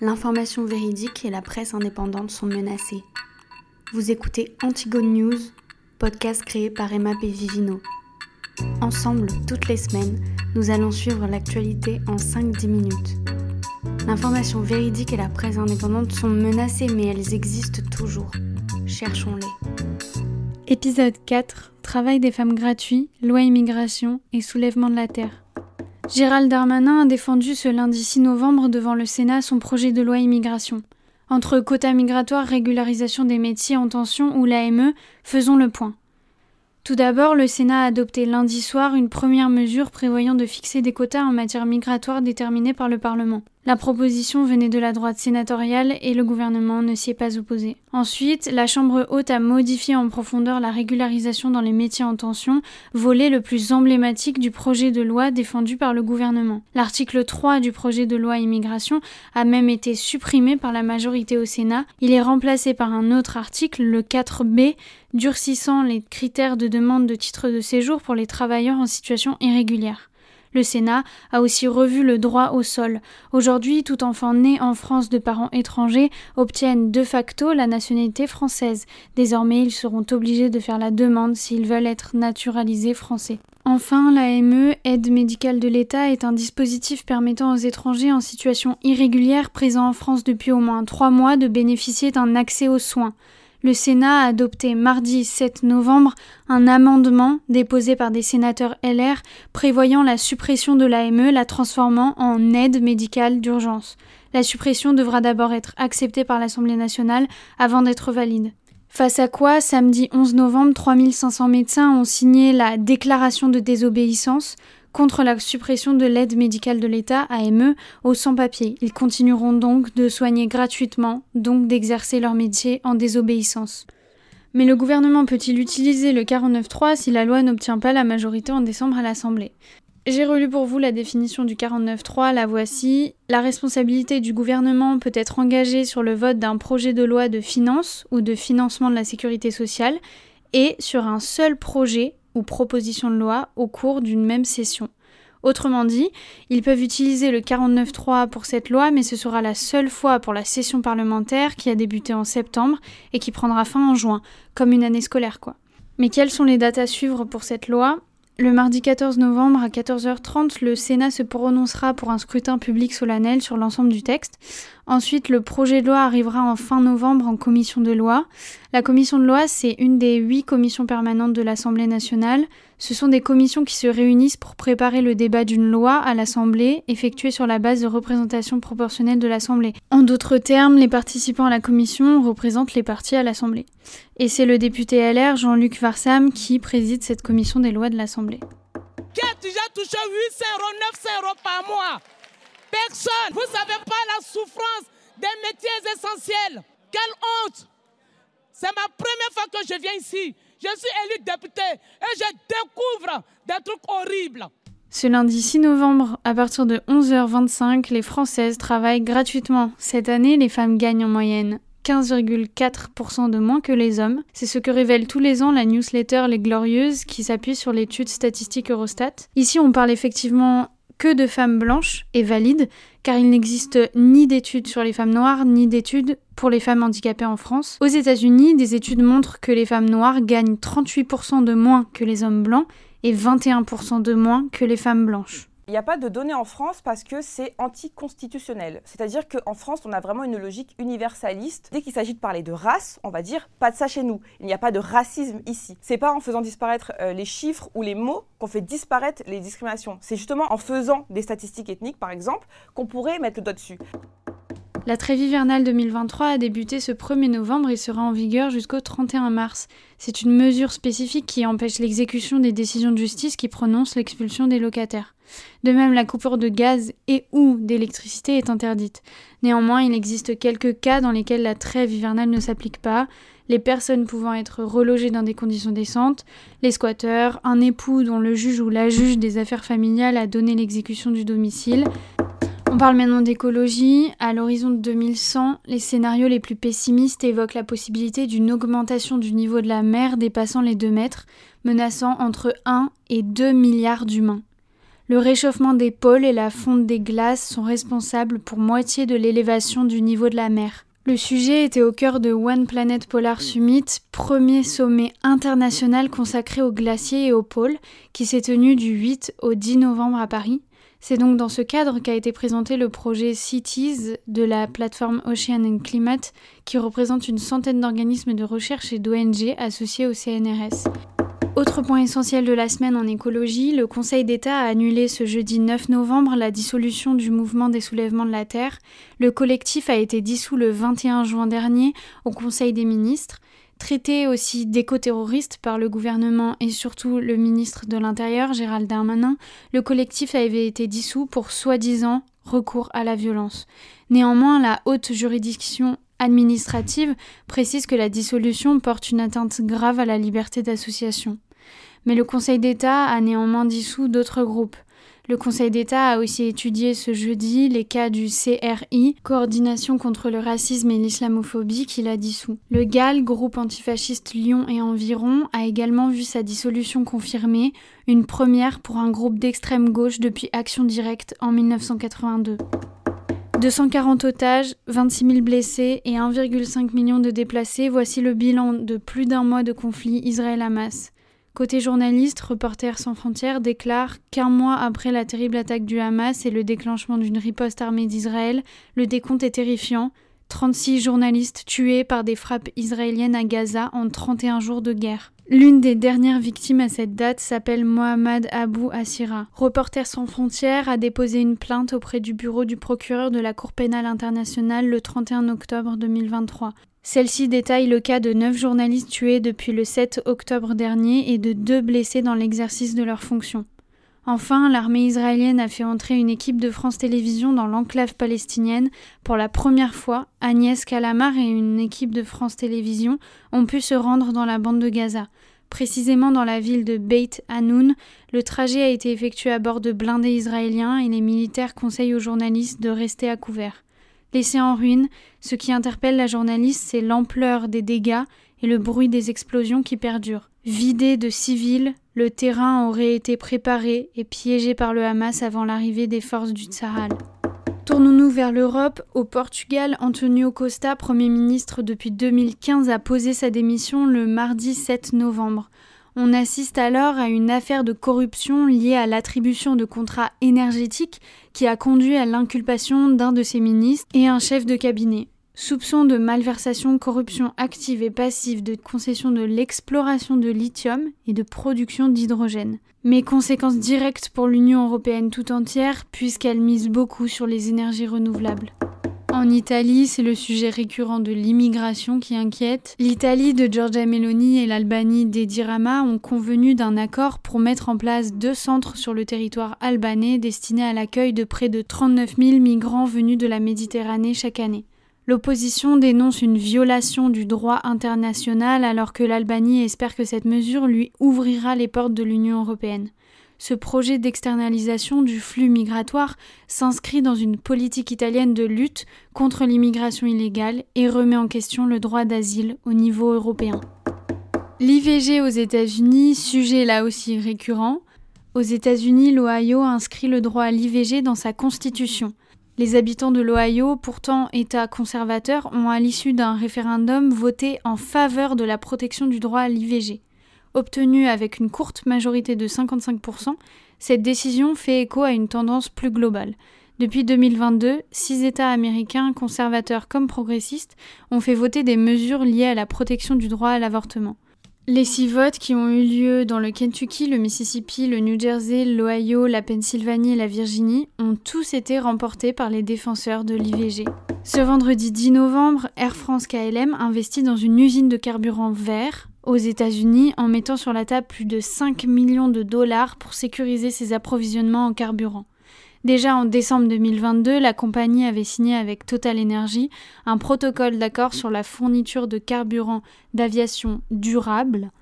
l'information véridique et la presse indépendante sont menacées. Vous écoutez Antigone News, podcast créé par Emma Vivino. Ensemble, toutes les semaines, nous allons suivre l'actualité en 5-10 minutes. L'information véridique et la presse indépendante sont menacées, mais elles existent toujours. Cherchons-les. Épisode 4 Travail des femmes gratuit, loi immigration et soulèvement de la terre. Gérald Darmanin a défendu ce lundi 6 novembre devant le Sénat son projet de loi immigration. Entre quotas migratoires, régularisation des métiers en tension ou l'AME, faisons le point. Tout d'abord, le Sénat a adopté lundi soir une première mesure prévoyant de fixer des quotas en matière migratoire déterminés par le Parlement. La proposition venait de la droite sénatoriale et le gouvernement ne s'y est pas opposé. Ensuite, la Chambre haute a modifié en profondeur la régularisation dans les métiers en tension, volet le plus emblématique du projet de loi défendu par le gouvernement. L'article 3 du projet de loi immigration a même été supprimé par la majorité au Sénat. Il est remplacé par un autre article, le 4B, durcissant les critères de demande de titre de séjour pour les travailleurs en situation irrégulière. Le Sénat a aussi revu le droit au sol. Aujourd'hui, tout enfant né en France de parents étrangers obtiennent de facto la nationalité française. Désormais, ils seront obligés de faire la demande s'ils veulent être naturalisés français. Enfin, l'AME, aide médicale de l'État, est un dispositif permettant aux étrangers en situation irrégulière présents en France depuis au moins trois mois de bénéficier d'un accès aux soins le Sénat a adopté mardi 7 novembre un amendement déposé par des sénateurs LR prévoyant la suppression de l'AME, la transformant en aide médicale d'urgence. La suppression devra d'abord être acceptée par l'Assemblée nationale avant d'être valide. Face à quoi, samedi 11 novembre, 3500 médecins ont signé la déclaration de désobéissance contre la suppression de l'aide médicale de l'État, AME, aux sans-papiers. Ils continueront donc de soigner gratuitement, donc d'exercer leur métier en désobéissance. Mais le gouvernement peut-il utiliser le 49.3 si la loi n'obtient pas la majorité en décembre à l'Assemblée? J'ai relu pour vous la définition du 49.3, la voici. La responsabilité du gouvernement peut être engagée sur le vote d'un projet de loi de finances ou de financement de la sécurité sociale et sur un seul projet ou proposition de loi au cours d'une même session. Autrement dit, ils peuvent utiliser le 49.3 pour cette loi, mais ce sera la seule fois pour la session parlementaire qui a débuté en septembre et qui prendra fin en juin, comme une année scolaire quoi. Mais quelles sont les dates à suivre pour cette loi? Le mardi 14 novembre à 14h30, le Sénat se prononcera pour un scrutin public solennel sur l'ensemble du texte. Ensuite, le projet de loi arrivera en fin novembre en commission de loi. La commission de loi, c'est une des huit commissions permanentes de l'Assemblée nationale. Ce sont des commissions qui se réunissent pour préparer le débat d'une loi à l'Assemblée, effectuée sur la base de représentation proportionnelle de l'Assemblée. En d'autres termes, les participants à la commission représentent les partis à l'Assemblée. Et c'est le député LR Jean-Luc Varsam qui préside cette commission des lois de l'Assemblée. Qui a déjà touché 800 euros, 900 euros par mois? Personne. Vous ne savez pas la souffrance des métiers essentiels. Quelle honte C'est ma première fois que je viens ici. Je suis élu député et je découvre des trucs horribles. Ce lundi 6 novembre, à partir de 11h25, les Françaises travaillent gratuitement. Cette année, les femmes gagnent en moyenne 15,4% de moins que les hommes. C'est ce que révèle tous les ans la newsletter Les Glorieuses qui s'appuie sur l'étude statistique Eurostat. Ici, on parle effectivement que de femmes blanches et valides, car il n'existe ni d'études sur les femmes noires, ni d'études pour les femmes handicapées en France. Aux États-Unis, des études montrent que les femmes noires gagnent 38% de moins que les hommes blancs et 21% de moins que les femmes blanches. Il n'y a pas de données en France parce que c'est anticonstitutionnel. C'est-à-dire qu'en France, on a vraiment une logique universaliste. Dès qu'il s'agit de parler de race, on va dire pas de ça chez nous. Il n'y a pas de racisme ici. C'est pas en faisant disparaître euh, les chiffres ou les mots qu'on fait disparaître les discriminations. C'est justement en faisant des statistiques ethniques, par exemple, qu'on pourrait mettre le doigt dessus. La trêve hivernale 2023 a débuté ce 1er novembre et sera en vigueur jusqu'au 31 mars. C'est une mesure spécifique qui empêche l'exécution des décisions de justice qui prononcent l'expulsion des locataires. De même, la coupure de gaz et ou d'électricité est interdite. Néanmoins, il existe quelques cas dans lesquels la trêve hivernale ne s'applique pas, les personnes pouvant être relogées dans des conditions décentes, les squatteurs, un époux dont le juge ou la juge des affaires familiales a donné l'exécution du domicile, on parle maintenant d'écologie. À l'horizon de 2100, les scénarios les plus pessimistes évoquent la possibilité d'une augmentation du niveau de la mer dépassant les 2 mètres, menaçant entre 1 et 2 milliards d'humains. Le réchauffement des pôles et la fonte des glaces sont responsables pour moitié de l'élévation du niveau de la mer. Le sujet était au cœur de One Planet Polar Summit, premier sommet international consacré aux glaciers et aux pôles, qui s'est tenu du 8 au 10 novembre à Paris. C'est donc dans ce cadre qu'a été présenté le projet CITES de la plateforme Ocean and Climate, qui représente une centaine d'organismes de recherche et d'ONG associés au CNRS. Autre point essentiel de la semaine en écologie, le Conseil d'État a annulé ce jeudi 9 novembre la dissolution du mouvement des soulèvements de la Terre. Le collectif a été dissous le 21 juin dernier au Conseil des ministres. Traité aussi d'éco-terroriste par le gouvernement et surtout le ministre de l'Intérieur, Gérald Darmanin, le collectif avait été dissous pour soi-disant recours à la violence. Néanmoins, la haute juridiction administrative précise que la dissolution porte une atteinte grave à la liberté d'association. Mais le Conseil d'État a néanmoins dissous d'autres groupes. Le Conseil d'État a aussi étudié ce jeudi les cas du CRI, Coordination contre le racisme et l'islamophobie, qu'il a dissous. Le GAL, groupe antifasciste Lyon et environ, a également vu sa dissolution confirmée, une première pour un groupe d'extrême gauche depuis Action Directe en 1982. 240 otages, 26 000 blessés et 1,5 million de déplacés, voici le bilan de plus d'un mois de conflit Israël-Hamas. Côté journaliste, Reporters sans frontières déclare qu'un mois après la terrible attaque du Hamas et le déclenchement d'une riposte armée d'Israël, le décompte est terrifiant. 36 journalistes tués par des frappes israéliennes à Gaza en 31 jours de guerre. L'une des dernières victimes à cette date s'appelle Mohamed Abou Assira. Reporters sans frontières a déposé une plainte auprès du bureau du procureur de la Cour pénale internationale le 31 octobre 2023. Celle-ci détaille le cas de neuf journalistes tués depuis le 7 octobre dernier et de deux blessés dans l'exercice de leurs fonctions. Enfin, l'armée israélienne a fait entrer une équipe de France Télévisions dans l'enclave palestinienne. Pour la première fois, Agnès Calamar et une équipe de France Télévisions ont pu se rendre dans la bande de Gaza. Précisément dans la ville de Beit Hanoun, le trajet a été effectué à bord de blindés israéliens et les militaires conseillent aux journalistes de rester à couvert. Laissé en ruine, ce qui interpelle la journaliste, c'est l'ampleur des dégâts et le bruit des explosions qui perdurent. Vidé de civils, le terrain aurait été préparé et piégé par le Hamas avant l'arrivée des forces du Tsahal. Tournons-nous vers l'Europe. Au Portugal, Antonio Costa, Premier ministre depuis 2015, a posé sa démission le mardi 7 novembre. On assiste alors à une affaire de corruption liée à l'attribution de contrats énergétiques qui a conduit à l'inculpation d'un de ses ministres et un chef de cabinet. Soupçons de malversation, corruption active et passive, de concession de l'exploration de lithium et de production d'hydrogène. Mais conséquences directes pour l'Union européenne tout entière, puisqu'elle mise beaucoup sur les énergies renouvelables. En Italie, c'est le sujet récurrent de l'immigration qui inquiète. L'Italie de Giorgia Meloni et l'Albanie d'Edi Rama ont convenu d'un accord pour mettre en place deux centres sur le territoire albanais destinés à l'accueil de près de 39 000 migrants venus de la Méditerranée chaque année. L'opposition dénonce une violation du droit international alors que l'Albanie espère que cette mesure lui ouvrira les portes de l'Union européenne. Ce projet d'externalisation du flux migratoire s'inscrit dans une politique italienne de lutte contre l'immigration illégale et remet en question le droit d'asile au niveau européen. L'IVG aux États-Unis, sujet là aussi récurrent. Aux États-Unis, l'Ohio inscrit le droit à l'IVG dans sa constitution. Les habitants de l'Ohio, pourtant État conservateur, ont à l'issue d'un référendum voté en faveur de la protection du droit à l'IVG. Obtenue avec une courte majorité de 55%, cette décision fait écho à une tendance plus globale. Depuis 2022, six États américains, conservateurs comme progressistes, ont fait voter des mesures liées à la protection du droit à l'avortement. Les six votes qui ont eu lieu dans le Kentucky, le Mississippi, le New Jersey, l'Ohio, la Pennsylvanie et la Virginie ont tous été remportés par les défenseurs de l'IVG. Ce vendredi 10 novembre, Air France KLM investit dans une usine de carburant vert aux États-Unis en mettant sur la table plus de 5 millions de dollars pour sécuriser ses approvisionnements en carburant. Déjà en décembre 2022, la compagnie avait signé avec Total Energy un protocole d'accord sur la fourniture de carburant d'aviation durable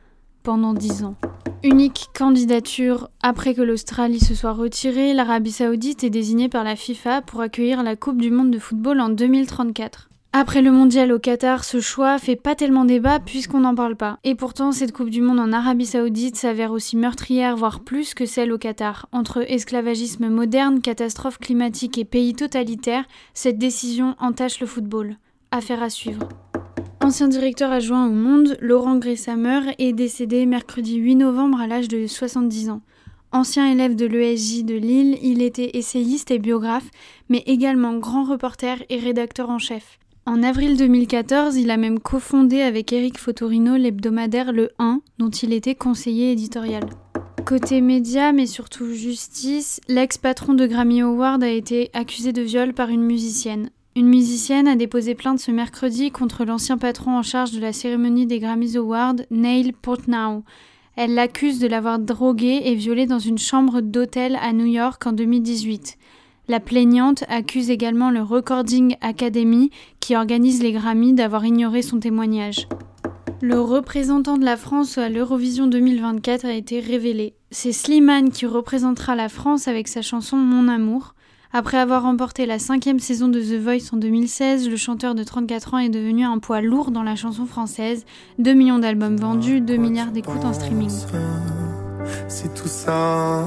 pendant 10 ans. Unique candidature après que l'Australie se soit retirée, l'Arabie saoudite est désignée par la FIFA pour accueillir la Coupe du monde de football en 2034. Après le mondial au Qatar, ce choix fait pas tellement débat puisqu'on n'en parle pas. Et pourtant, cette Coupe du Monde en Arabie Saoudite s'avère aussi meurtrière, voire plus que celle au Qatar. Entre esclavagisme moderne, catastrophe climatique et pays totalitaire, cette décision entache le football. Affaire à suivre. Ancien directeur adjoint au Monde, Laurent Gressammer est décédé mercredi 8 novembre à l'âge de 70 ans. Ancien élève de l'ESJ de Lille, il était essayiste et biographe, mais également grand reporter et rédacteur en chef. En avril 2014, il a même cofondé avec Eric Fotorino l'hebdomadaire Le 1, dont il était conseiller éditorial. Côté médias, mais surtout justice, l'ex-patron de Grammy Award a été accusé de viol par une musicienne. Une musicienne a déposé plainte ce mercredi contre l'ancien patron en charge de la cérémonie des Grammy Awards, Neil Portnow. Elle l'accuse de l'avoir drogué et violé dans une chambre d'hôtel à New York en 2018. La plaignante accuse également le Recording Academy, qui organise les Grammys, d'avoir ignoré son témoignage. Le représentant de la France à l'Eurovision 2024 a été révélé. C'est Slimane qui représentera la France avec sa chanson Mon amour. Après avoir remporté la cinquième saison de The Voice en 2016, le chanteur de 34 ans est devenu un poids lourd dans la chanson française. 2 millions d'albums vendus, 2 milliards d'écoutes en streaming. C'est tout ça,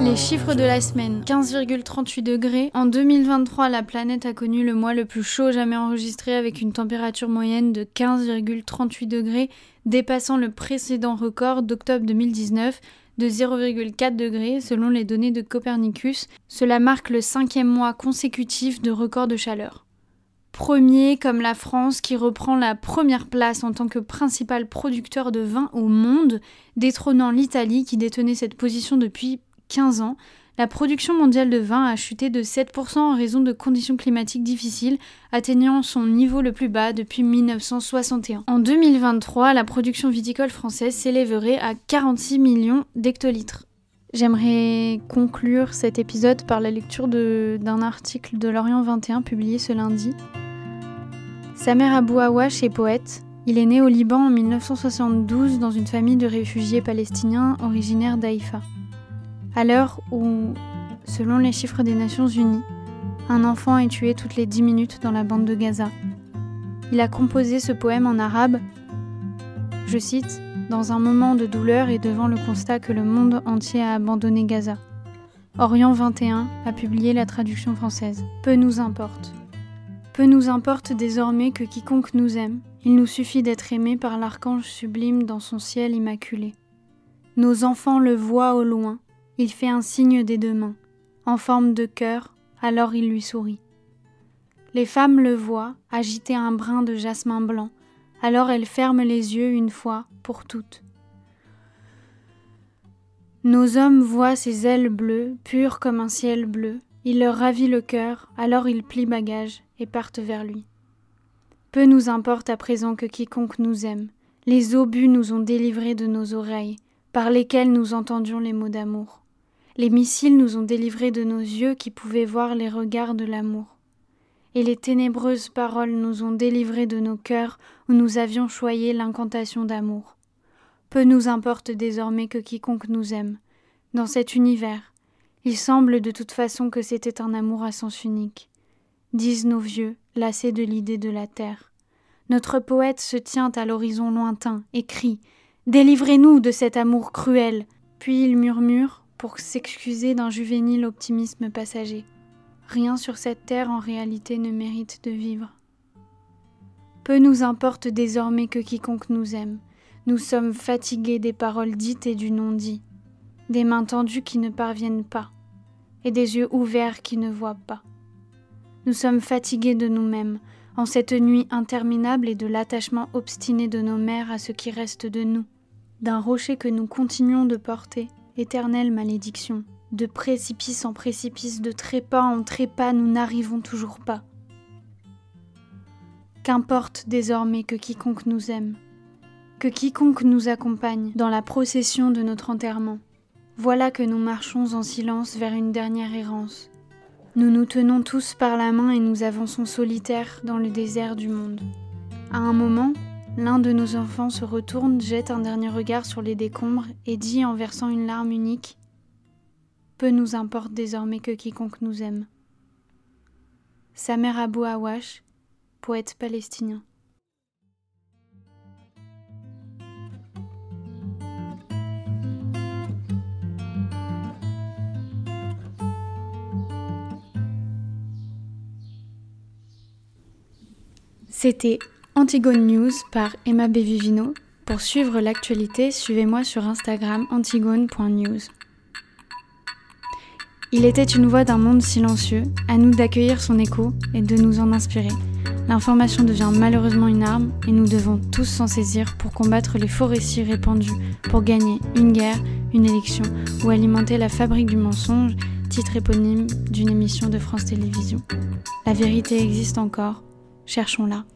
les chiffres de la semaine 15,38 degrés. En 2023, la planète a connu le mois le plus chaud jamais enregistré avec une température moyenne de 15,38 degrés, dépassant le précédent record d'octobre 2019 de 0,4 degrés selon les données de Copernicus. Cela marque le cinquième mois consécutif de record de chaleur premier comme la France qui reprend la première place en tant que principal producteur de vin au monde, détrônant l'Italie qui détenait cette position depuis 15 ans. La production mondiale de vin a chuté de 7% en raison de conditions climatiques difficiles, atteignant son niveau le plus bas depuis 1961. En 2023, la production viticole française s'élèverait à 46 millions d'hectolitres. J'aimerais conclure cet épisode par la lecture d'un article de Lorient 21 publié ce lundi. Samer Abou Awash est poète. Il est né au Liban en 1972 dans une famille de réfugiés palestiniens originaires d'Haïfa. À l'heure où, selon les chiffres des Nations Unies, un enfant est tué toutes les 10 minutes dans la bande de Gaza. Il a composé ce poème en arabe, je cite, dans un moment de douleur et devant le constat que le monde entier a abandonné Gaza. Orient 21 a publié la traduction française. Peu nous importe. Peu nous importe désormais que quiconque nous aime, il nous suffit d'être aimé par l'archange sublime dans son ciel immaculé. Nos enfants le voient au loin, il fait un signe des deux mains, en forme de cœur, alors il lui sourit. Les femmes le voient, agiter un brin de jasmin blanc, alors elles ferment les yeux une fois pour toutes. Nos hommes voient ses ailes bleues, pures comme un ciel bleu, il leur ravit le cœur, alors ils plient bagage et partent vers lui. Peu nous importe à présent que quiconque nous aime. Les obus nous ont délivrés de nos oreilles, par lesquelles nous entendions les mots d'amour. Les missiles nous ont délivrés de nos yeux qui pouvaient voir les regards de l'amour. Et les ténébreuses paroles nous ont délivrés de nos cœurs où nous avions choyé l'incantation d'amour. Peu nous importe désormais que quiconque nous aime. Dans cet univers, il semble de toute façon que c'était un amour à sens unique, disent nos vieux, lassés de l'idée de la terre. Notre poète se tient à l'horizon lointain et crie Délivrez-nous de cet amour cruel. Puis il murmure, pour s'excuser d'un juvénile optimisme passager. Rien sur cette terre en réalité ne mérite de vivre. Peu nous importe désormais que quiconque nous aime. Nous sommes fatigués des paroles dites et du non-dit des mains tendues qui ne parviennent pas, et des yeux ouverts qui ne voient pas. Nous sommes fatigués de nous-mêmes, en cette nuit interminable et de l'attachement obstiné de nos mères à ce qui reste de nous, d'un rocher que nous continuons de porter, éternelle malédiction. De précipice en précipice, de trépas en trépas, nous n'arrivons toujours pas. Qu'importe désormais que quiconque nous aime, que quiconque nous accompagne dans la procession de notre enterrement. Voilà que nous marchons en silence vers une dernière errance. Nous nous tenons tous par la main et nous avançons solitaires dans le désert du monde. À un moment, l'un de nos enfants se retourne, jette un dernier regard sur les décombres et dit en versant une larme unique Peu nous importe désormais que quiconque nous aime. Samer Abou Awash, poète palestinien. C'était Antigone News par Emma Bevivino. Pour suivre l'actualité, suivez-moi sur Instagram antigone.news. Il était une voix d'un monde silencieux, à nous d'accueillir son écho et de nous en inspirer. L'information devient malheureusement une arme et nous devons tous s'en saisir pour combattre les faux récits répandus, pour gagner une guerre, une élection ou alimenter la fabrique du mensonge, titre éponyme d'une émission de France Télévisions. La vérité existe encore, cherchons-la.